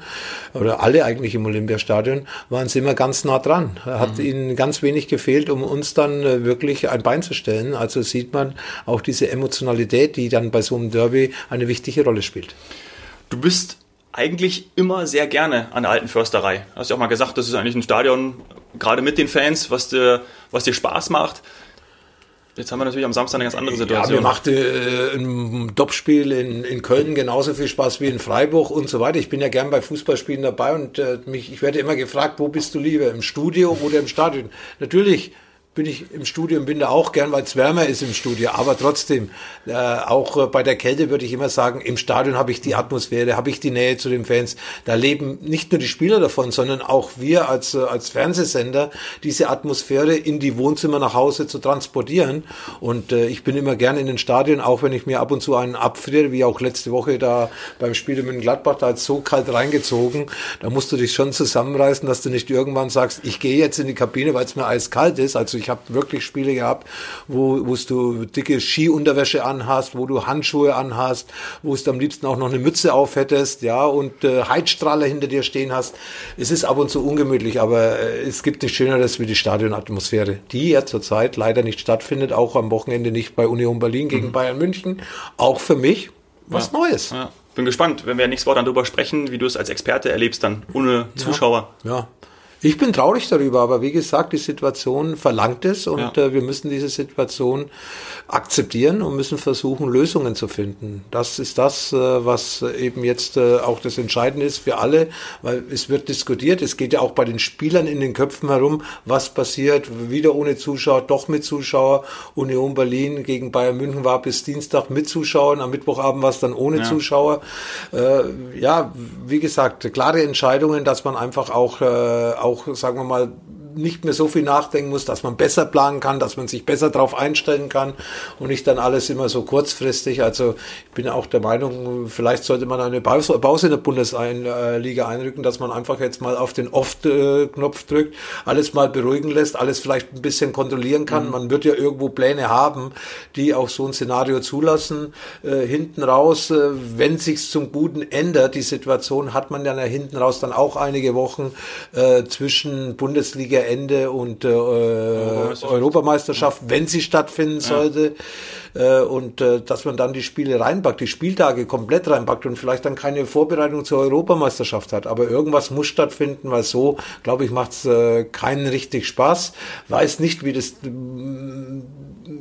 oder alle eigentlich im Olympiastadion, waren sie immer ganz nah dran. Hat mhm. ihnen ganz wenig gefehlt, um uns dann äh, wirklich ein Bein zu stellen. Also sieht man, auch diese Emotionalität, die dann bei so einem Derby eine wichtige Rolle spielt. Du bist eigentlich immer sehr gerne an der alten Försterei. Du hast ja auch mal gesagt, das ist eigentlich ein Stadion, gerade mit den Fans, was dir, was dir Spaß macht. Jetzt haben wir natürlich am Samstag eine ganz andere Situation. Ja, mir machte äh, ein Topspiel in, in Köln genauso viel Spaß wie in Freiburg und so weiter. Ich bin ja gern bei Fußballspielen dabei und äh, mich, ich werde immer gefragt, wo bist du lieber, im Studio oder im Stadion? Natürlich bin ich im Studio und bin da auch gern, weil es wärmer ist im Studio. Aber trotzdem, äh, auch äh, bei der Kälte würde ich immer sagen, im Stadion habe ich die Atmosphäre, habe ich die Nähe zu den Fans. Da leben nicht nur die Spieler davon, sondern auch wir als, äh, als Fernsehsender, diese Atmosphäre in die Wohnzimmer nach Hause zu transportieren. Und äh, ich bin immer gern in den Stadien, auch wenn ich mir ab und zu einen abfriere, wie auch letzte Woche da beim Spiel in Gladbach, da hat so kalt reingezogen. Da musst du dich schon zusammenreißen, dass du nicht irgendwann sagst, ich gehe jetzt in die Kabine, weil es mir eiskalt ist. Also ich habe wirklich Spiele gehabt, wo, wo du dicke Skiunterwäsche anhast, wo du Handschuhe anhast, wo du am liebsten auch noch eine Mütze auf hättest, ja, und äh, Heizstrahler hinter dir stehen hast. Es ist ab und zu ungemütlich, aber äh, es gibt nichts Schöneres wie die Stadionatmosphäre, die ja zurzeit leider nicht stattfindet, auch am Wochenende nicht bei Union Berlin gegen mhm. Bayern München. Auch für mich, was Neues. Ja. Bin gespannt, wenn wir nächstes dann darüber sprechen, wie du es als Experte erlebst, dann ohne Zuschauer. Ja. Ich bin traurig darüber, aber wie gesagt, die Situation verlangt es und Ja. äh, wir müssen diese Situation akzeptieren und müssen versuchen, Lösungen zu finden. Das ist das, äh, was eben jetzt äh, auch das Entscheidende ist für alle, weil es wird diskutiert. Es geht ja auch bei den Spielern in den Köpfen herum, was passiert, wieder ohne Zuschauer, doch mit Zuschauer. Union Berlin gegen Bayern München war bis Dienstag mit Zuschauern, am Mittwochabend war es dann ohne Ja. Zuschauer. Äh, ja, wie gesagt, klare Entscheidungen, dass man einfach auch, äh, auch, sagen wir mal, nicht mehr so viel nachdenken muss, dass man besser planen kann, dass man sich besser darauf einstellen kann und nicht dann alles immer so kurzfristig. Also ich bin auch der Meinung, vielleicht sollte man eine Pause in der Bundesliga einrücken, dass man einfach jetzt mal auf den Off-Knopf drückt, alles mal beruhigen lässt, alles vielleicht ein bisschen kontrollieren kann. Man wird ja irgendwo Pläne haben, die auch so ein Szenario zulassen. Äh, hinten raus, äh, wenn sich's zum Guten ändert, die Situation, hat man dann ja hinten raus dann auch einige Wochen äh, zwischen Bundesligaende und äh, Europameisterschaft. Europameisterschaft, wenn sie stattfinden sollte. Äh, und äh, dass man dann die Spiele reinpackt, die Spieltage komplett reinpackt und vielleicht dann keine Vorbereitung zur Europameisterschaft hat. Aber irgendwas muss stattfinden, weil so, glaube ich, macht's äh, keinen richtig Spaß. Weiß nicht, wie das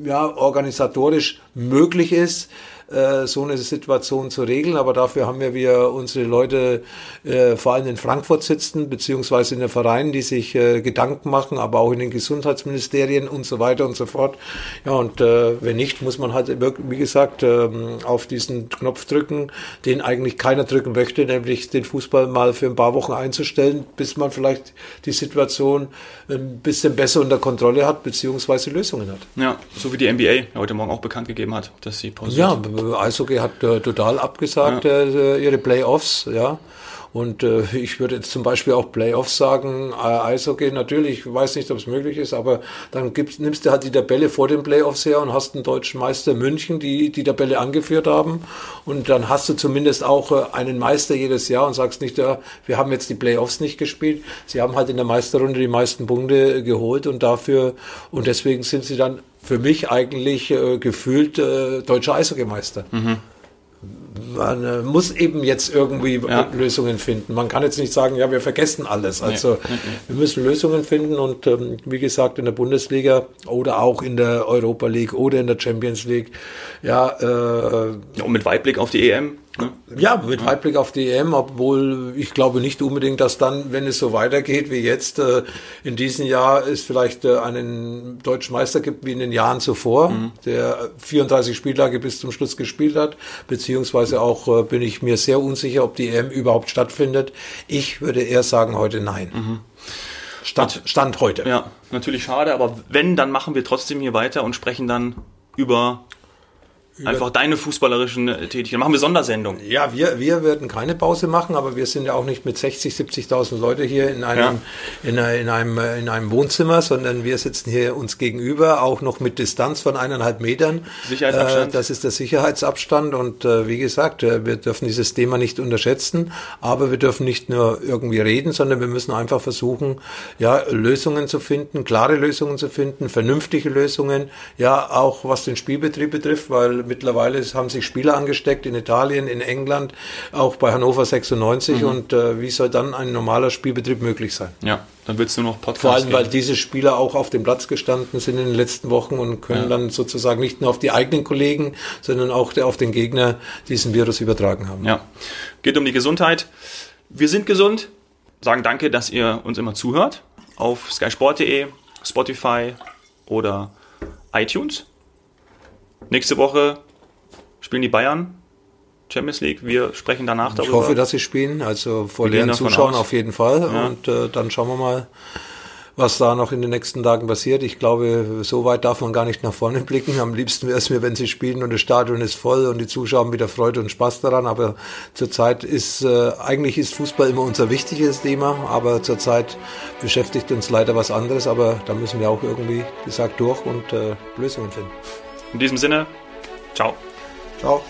ja, organisatorisch möglich ist, äh, so eine Situation zu regeln. Aber dafür haben ja wir unsere Leute äh, vor allem in Frankfurt sitzen, beziehungsweise in den Vereinen, die sich äh, Gedanken machen, aber auch in den Gesundheitsministerien und so weiter und so fort. Ja, und äh, wenn nicht, muss man halt, wie gesagt, ähm, auf diesen Knopf drücken, den eigentlich keiner drücken möchte, nämlich den Fußball mal für ein paar Wochen einzustellen, bis man vielleicht die Situation ein bisschen besser unter Kontrolle hat, beziehungsweise Lösungen hat. Ja, so wie die NBA heute Morgen auch bekannt gegeben hat, dass sie pausiert. Ja, Eishockey hat äh, total abgesagt äh, ihre Playoffs, ja. Und äh, ich würde jetzt zum Beispiel auch Playoffs sagen, äh, Eishockey natürlich, ich weiß nicht, ob es möglich ist, aber dann gibst, nimmst du halt die Tabelle vor den Playoffs her und hast einen deutschen Meister München, die die Tabelle angeführt haben. Und dann hast du zumindest auch äh, einen Meister jedes Jahr und sagst nicht, ja, wir haben jetzt die Playoffs nicht gespielt. Sie haben halt in der Meisterrunde die meisten Punkte äh, geholt und dafür, und deswegen sind sie dann für mich eigentlich äh, gefühlt äh, deutscher Eishockeymeister. Man äh, muss eben jetzt irgendwie Ja. Lösungen finden. Man kann jetzt nicht sagen, ja, wir vergessen alles. Also wir müssen Lösungen finden und ähm, wie gesagt in der Bundesliga oder auch in der Europa League oder in der Champions League, ja, äh, Ja, und mit Weitblick auf die EM. Ne? ja, mit Weitblick auf die EM, obwohl ich glaube nicht unbedingt, dass dann, wenn es so weitergeht wie jetzt, äh, in diesem Jahr es vielleicht äh, einen deutschen Meister gibt wie in den Jahren zuvor, der 34 Spieltage bis zum Schluss gespielt hat, beziehungsweise auch äh, bin ich mir sehr unsicher, ob die EM überhaupt stattfindet. Ich würde eher sagen heute nein. Stand, Stand heute. Ja, natürlich schade, aber wenn, dann machen wir trotzdem hier weiter und sprechen dann über, einfach deine fußballerischen äh, Tätigkeiten. Machen wir Sondersendung. Ja, wir, wir werden keine Pause machen, aber wir sind ja auch nicht mit 60, 70.000 Leute hier in einem, in, einer- in, einem, äh, in einem Wohnzimmer, sondern wir sitzen hier uns gegenüber, auch noch mit Distanz von eineinhalb Metern. Sicherheitsabstand. Äh, das ist der Sicherheitsabstand und wie gesagt, wir dürfen dieses Thema nicht unterschätzen, aber wir dürfen nicht nur irgendwie reden, sondern wir müssen einfach versuchen, ja, Lösungen zu finden, klare Lösungen zu finden, vernünftige Lösungen, ja, auch was den Spielbetrieb betrifft, weil mittlerweile haben sich Spieler angesteckt in Italien, in England, auch bei Hannover 96 und äh, wie soll dann ein normaler Spielbetrieb möglich sein? Ja, dann wird es nur noch Podcasts Vor allem, weil geben. diese Spieler auch auf dem Platz gestanden sind in den letzten Wochen und können dann sozusagen nicht nur auf die eigenen Kollegen, sondern auch auf den Gegner diesen Virus übertragen haben. Ja, geht um die Gesundheit. Wir sind gesund, sagen danke, dass ihr uns immer zuhört. Auf skysport.de, Spotify oder iTunes. Nächste Woche spielen die Bayern Champions League. Wir sprechen danach Ich darüber. hoffe, dass sie spielen, also vor leeren davon Zuschauern auf jeden Fall. Und äh, dann schauen wir mal, was da noch in den nächsten Tagen passiert. Ich glaube, so weit darf man gar nicht nach vorne blicken. Am liebsten wäre es mir, wenn sie spielen und das Stadion ist voll und die Zuschauer haben wieder Freude und Spaß daran. Aber zurzeit ist, äh, eigentlich ist Fußball immer unser wichtiges Thema, aber zurzeit beschäftigt uns leider was anderes. Aber da müssen wir auch irgendwie, wie gesagt, durch und äh, Lösungen finden. In diesem Sinne, ciao. Ciao.